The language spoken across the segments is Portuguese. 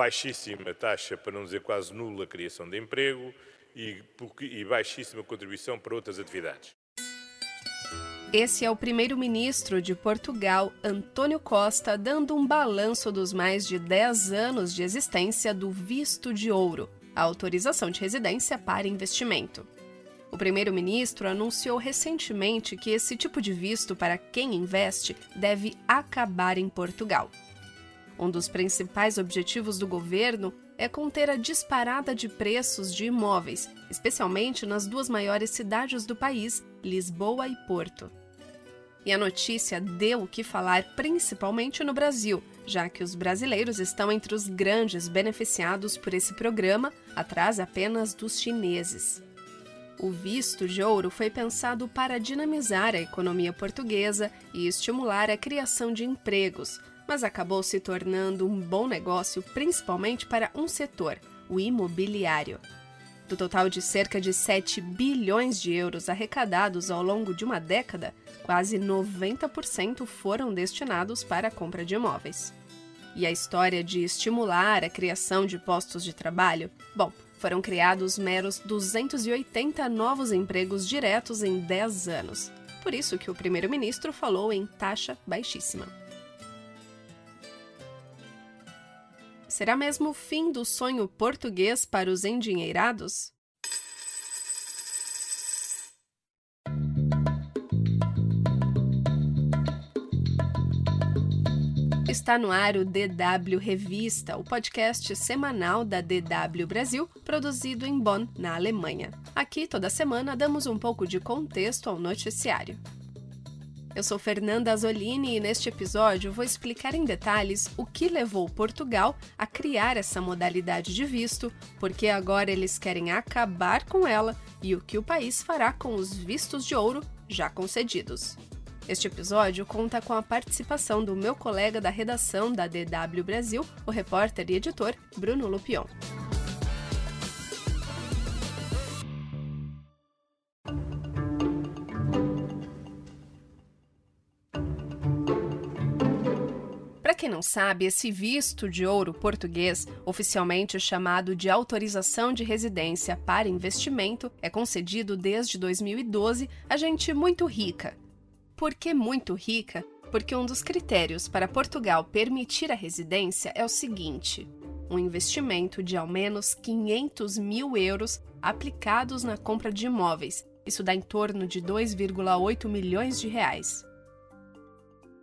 baixíssima taxa, para não dizer quase nula, criação de emprego e, e baixíssima contribuição para outras atividades. Esse é o primeiro-ministro de Portugal, António Costa, dando um balanço dos mais de 10 anos de existência do visto de ouro, a autorização de residência para investimento. O primeiro-ministro anunciou recentemente que esse tipo de visto para quem investe deve acabar em Portugal. Um dos principais objetivos do governo é conter a disparada de preços de imóveis, especialmente nas duas maiores cidades do país, Lisboa e Porto. E a notícia deu o que falar principalmente no Brasil, já que os brasileiros estão entre os grandes beneficiados por esse programa, atrás apenas dos chineses. O visto de ouro foi pensado para dinamizar a economia portuguesa e estimular a criação de empregos, mas acabou se tornando um bom negócio principalmente para um setor, o imobiliário. Do total de cerca de 7 bilhões de euros arrecadados ao longo de uma década, quase 90% foram destinados para a compra de imóveis. E a história de estimular a criação de postos de trabalho? Bom, foram criados meros 280 novos empregos diretos em 10 anos. Por isso que o primeiro-ministro falou em taxa baixíssima. Será mesmo o fim do sonho português para os endinheirados? Está no ar o DW Revista, o podcast semanal da DW Brasil, produzido em Bonn, na Alemanha. Aqui, toda semana, damos um pouco de contexto ao noticiário. Eu sou Fernanda Azolini e neste episódio vou explicar em detalhes o que levou Portugal a criar essa modalidade de visto, porque agora eles querem acabar com ela e o que o país fará com os vistos de ouro já concedidos. Este episódio conta com a participação do meu colega da redação da DW Brasil, o repórter e editor Bruno Lupion. Não sabe, esse visto de ouro português, oficialmente chamado de autorização de residência para investimento, é concedido desde 2012 a gente muito rica. Por que muito rica? Porque um dos critérios para Portugal permitir a residência é o seguinte: um investimento de ao menos 500 mil euros aplicados na compra de imóveis. Isso dá em torno de 2,8 milhões de reais.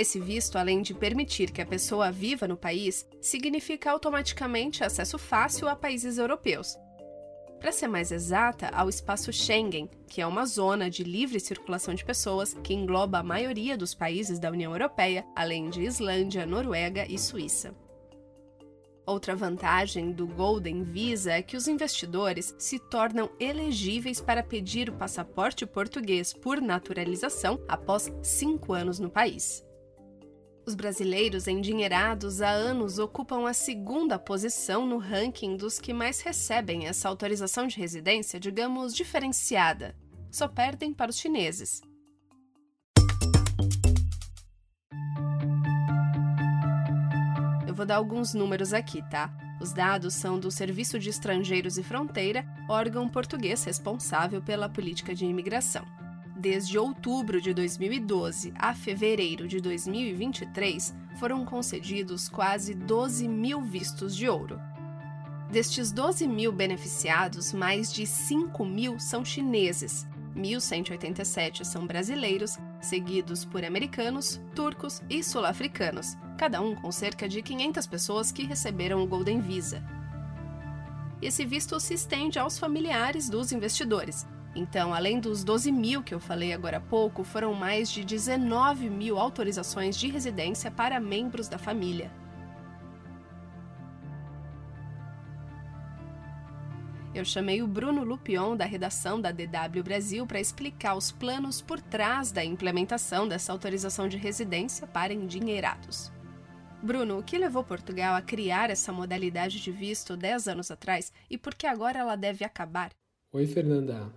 Esse visto, além de permitir que a pessoa viva no país, significa automaticamente acesso fácil a países europeus. Para ser mais exata, ao espaço Schengen, que é uma zona de livre circulação de pessoas que engloba a maioria dos países da União Europeia, além de Islândia, Noruega e Suíça. Outra vantagem do Golden Visa é que os investidores se tornam elegíveis para pedir o passaporte português por naturalização após cinco anos no país. Os brasileiros endinheirados há anos ocupam a segunda posição no ranking dos que mais recebem essa autorização de residência, digamos, diferenciada. Só perdem para os chineses. Eu vou dar alguns números aqui, tá? Os dados são do Serviço de Estrangeiros e Fronteira, órgão português responsável pela política de imigração desde outubro de 2012 a fevereiro de 2023, foram concedidos quase 12 mil vistos de ouro. Destes 12 mil beneficiados, mais de 5 mil são chineses, 1.187 são brasileiros, seguidos por americanos, turcos e sul-africanos, cada um com cerca de 500 pessoas que receberam o Golden Visa. Esse visto se estende aos familiares dos investidores, então, além dos 12 mil que eu falei agora há pouco, foram mais de 19 mil autorizações de residência para membros da família. Eu chamei o Bruno Lupion, da redação da DW Brasil, para explicar os planos por trás da implementação dessa autorização de residência para endinheirados. Bruno, o que levou Portugal a criar essa modalidade de visto 10 anos atrás e por que agora ela deve acabar? Oi, Fernanda.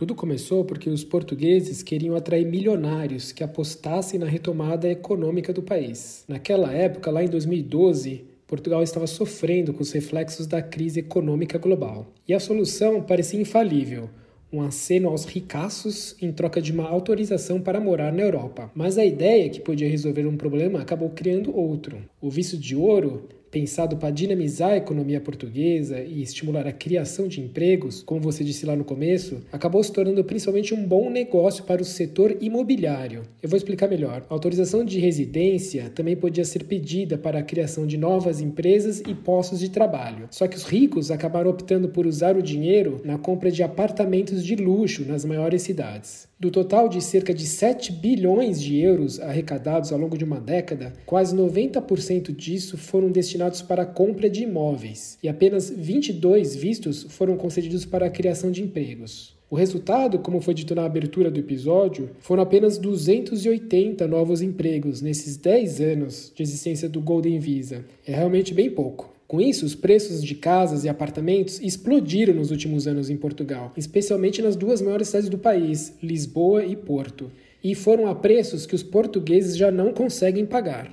Tudo começou porque os portugueses queriam atrair milionários que apostassem na retomada econômica do país. Naquela época, lá em 2012, Portugal estava sofrendo com os reflexos da crise econômica global. E a solução parecia infalível um aceno aos ricaços em troca de uma autorização para morar na Europa. Mas a ideia que podia resolver um problema acabou criando outro. O visto de ouro pensado para dinamizar a economia portuguesa e estimular a criação de empregos, como você disse lá no começo, acabou se tornando principalmente um bom negócio para o setor imobiliário. Eu vou explicar melhor. A autorização de residência também podia ser pedida para a criação de novas empresas e postos de trabalho. Só que os ricos acabaram optando por usar o dinheiro na compra de apartamentos de luxo nas maiores cidades. Do total de cerca de 7 bilhões de euros arrecadados ao longo de uma década, quase 90% disso foram destinados para a compra de imóveis e apenas 22 vistos foram concedidos para a criação de empregos. O resultado, como foi dito na abertura do episódio, foram apenas 280 novos empregos nesses 10 anos de existência do Golden Visa. É realmente bem pouco. Com isso, os preços de casas e apartamentos explodiram nos últimos anos em Portugal, especialmente nas duas maiores cidades do país, Lisboa e Porto, e foram a preços que os portugueses já não conseguem pagar.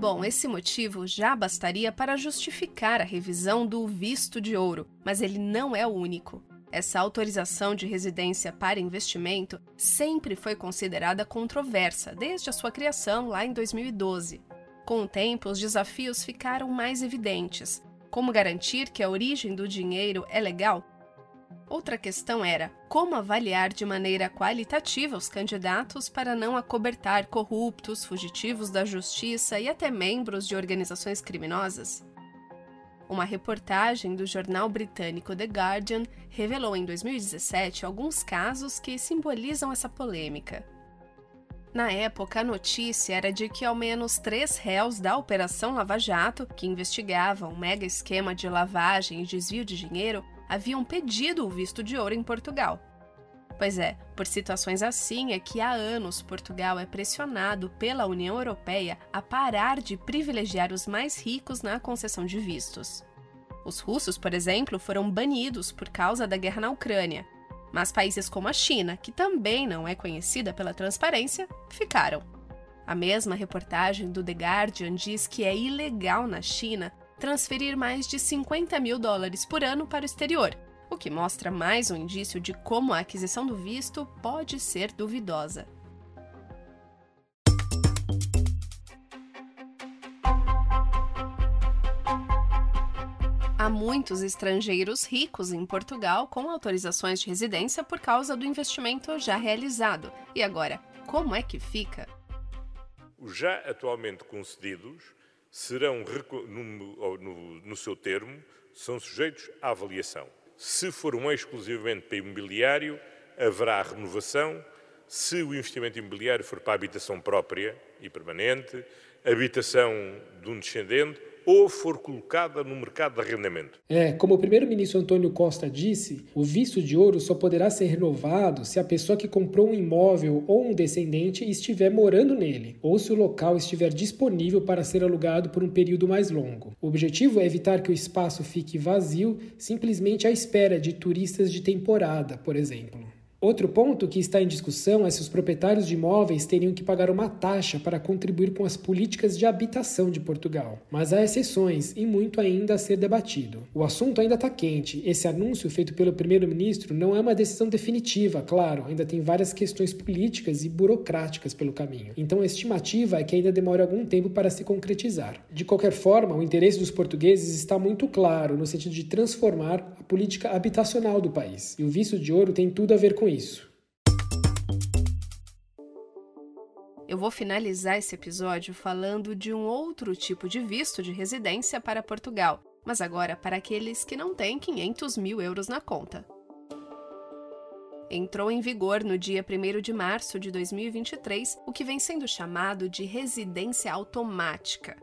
Bom, esse motivo já bastaria para justificar a revisão do visto de ouro, mas ele não é o único. Essa autorização de residência para investimento sempre foi considerada controversa desde a sua criação lá em 2012. Com o tempo, os desafios ficaram mais evidentes. Como garantir que a origem do dinheiro é legal? Outra questão era como avaliar de maneira qualitativa os candidatos para não acobertar corruptos, fugitivos da justiça e até membros de organizações criminosas. Uma reportagem do jornal britânico The Guardian revelou em 2017 alguns casos que simbolizam essa polêmica. Na época, a notícia era de que ao menos três réus da Operação Lava Jato, que investigavam um mega esquema de lavagem e desvio de dinheiro, haviam pedido o visto de ouro em Portugal. Pois é, por situações assim é que há anos Portugal é pressionado pela União Europeia a parar de privilegiar os mais ricos na concessão de vistos. Os russos, por exemplo, foram banidos por causa da guerra na Ucrânia, mas países como a China, que também não é conhecida pela transparência, ficaram. A mesma reportagem do The Guardian diz que é ilegal na China transferir mais de 50 mil dólares por ano para o exterior, o que mostra mais um indício de como a aquisição do visto pode ser duvidosa. Muitos estrangeiros ricos em Portugal com autorizações de residência por causa do investimento já realizado. E agora, como é que fica? Os já atualmente concedidos serão, no, no, no seu termo, são sujeitos à avaliação. Se for um exclusivamente para imobiliário, haverá renovação. Se o investimento imobiliário for para habitação própria e permanente, habitação de um descendente, ou for colocada no mercado de arrendamento. É, como o primeiro-ministro Antônio Costa disse, o visto de ouro só poderá ser renovado se a pessoa que comprou um imóvel ou um descendente estiver morando nele, ou se o local estiver disponível para ser alugado por um período mais longo. O objetivo é evitar que o espaço fique vazio simplesmente à espera de turistas de temporada, por exemplo. Outro ponto que está em discussão é se os proprietários de imóveis teriam que pagar uma taxa para contribuir com as políticas de habitação de Portugal. Mas há exceções e muito ainda a ser debatido. O assunto ainda está quente. Esse anúncio feito pelo primeiro-ministro não é uma decisão definitiva, claro, ainda tem várias questões políticas e burocráticas pelo caminho. Então a estimativa é que ainda demore algum tempo para se concretizar. De qualquer forma, o interesse dos portugueses está muito claro no sentido de transformar a política habitacional do país. E o visto de ouro tem tudo a ver com isso. Eu vou finalizar esse episódio falando de um outro tipo de visto de residência para Portugal, mas agora para aqueles que não têm 500 mil euros na conta. Entrou em vigor no dia 1 de março de 2023 o que vem sendo chamado de residência automática.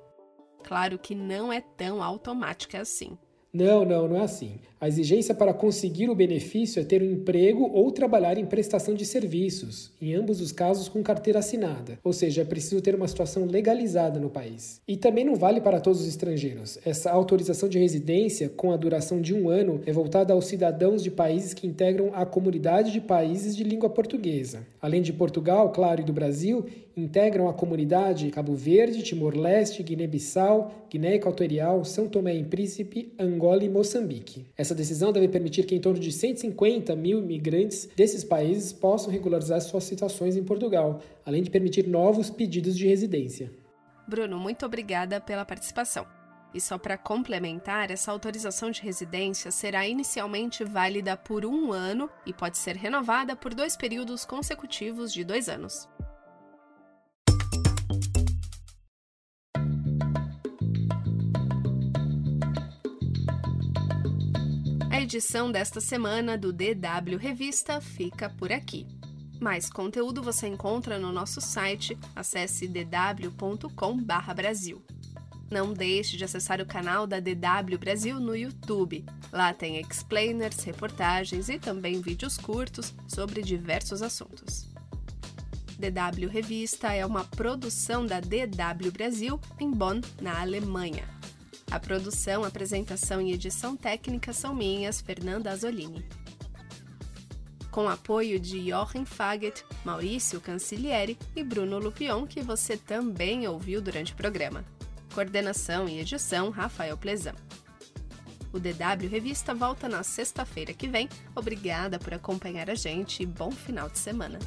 Claro que não é tão automática assim. Não, não, não é assim. A exigência para conseguir o benefício é ter um emprego ou trabalhar em prestação de serviços, em ambos os casos com carteira assinada, ou seja, é preciso ter uma situação legalizada no país. E também não vale para todos os estrangeiros. Essa autorização de residência, com a duração de um ano, é voltada aos cidadãos de países que integram a comunidade de países de língua portuguesa. Além de Portugal, claro, e do Brasil, integram a comunidade Cabo Verde, Timor-Leste, Guiné-Bissau, Guiné Equatorial, São Tomé e Príncipe, Angola e Moçambique. Essa decisão deve permitir que em torno de 150 mil imigrantes desses países possam regularizar suas situações em Portugal, além de permitir novos pedidos de residência. Bruno, muito obrigada pela participação. E só para complementar, essa autorização de residência será inicialmente válida por um ano e pode ser renovada por dois períodos consecutivos de dois anos. Edição desta semana do DW Revista fica por aqui. Mais conteúdo você encontra no nosso site, acesse dw.com/brasil. Não deixe de acessar o canal da DW Brasil no YouTube. Lá tem explainers, reportagens e também vídeos curtos sobre diversos assuntos. DW Revista é uma produção da DW Brasil em Bonn, na Alemanha. A produção, apresentação e edição técnica são minhas, Fernanda Azolini. Com apoio de Jochen Faget, Maurício Cancilieri e Bruno Lupion, que você também ouviu durante o programa. Coordenação e edição, Rafael Plezão. O DW Revista volta na sexta-feira que vem. Obrigada por acompanhar a gente e bom final de semana.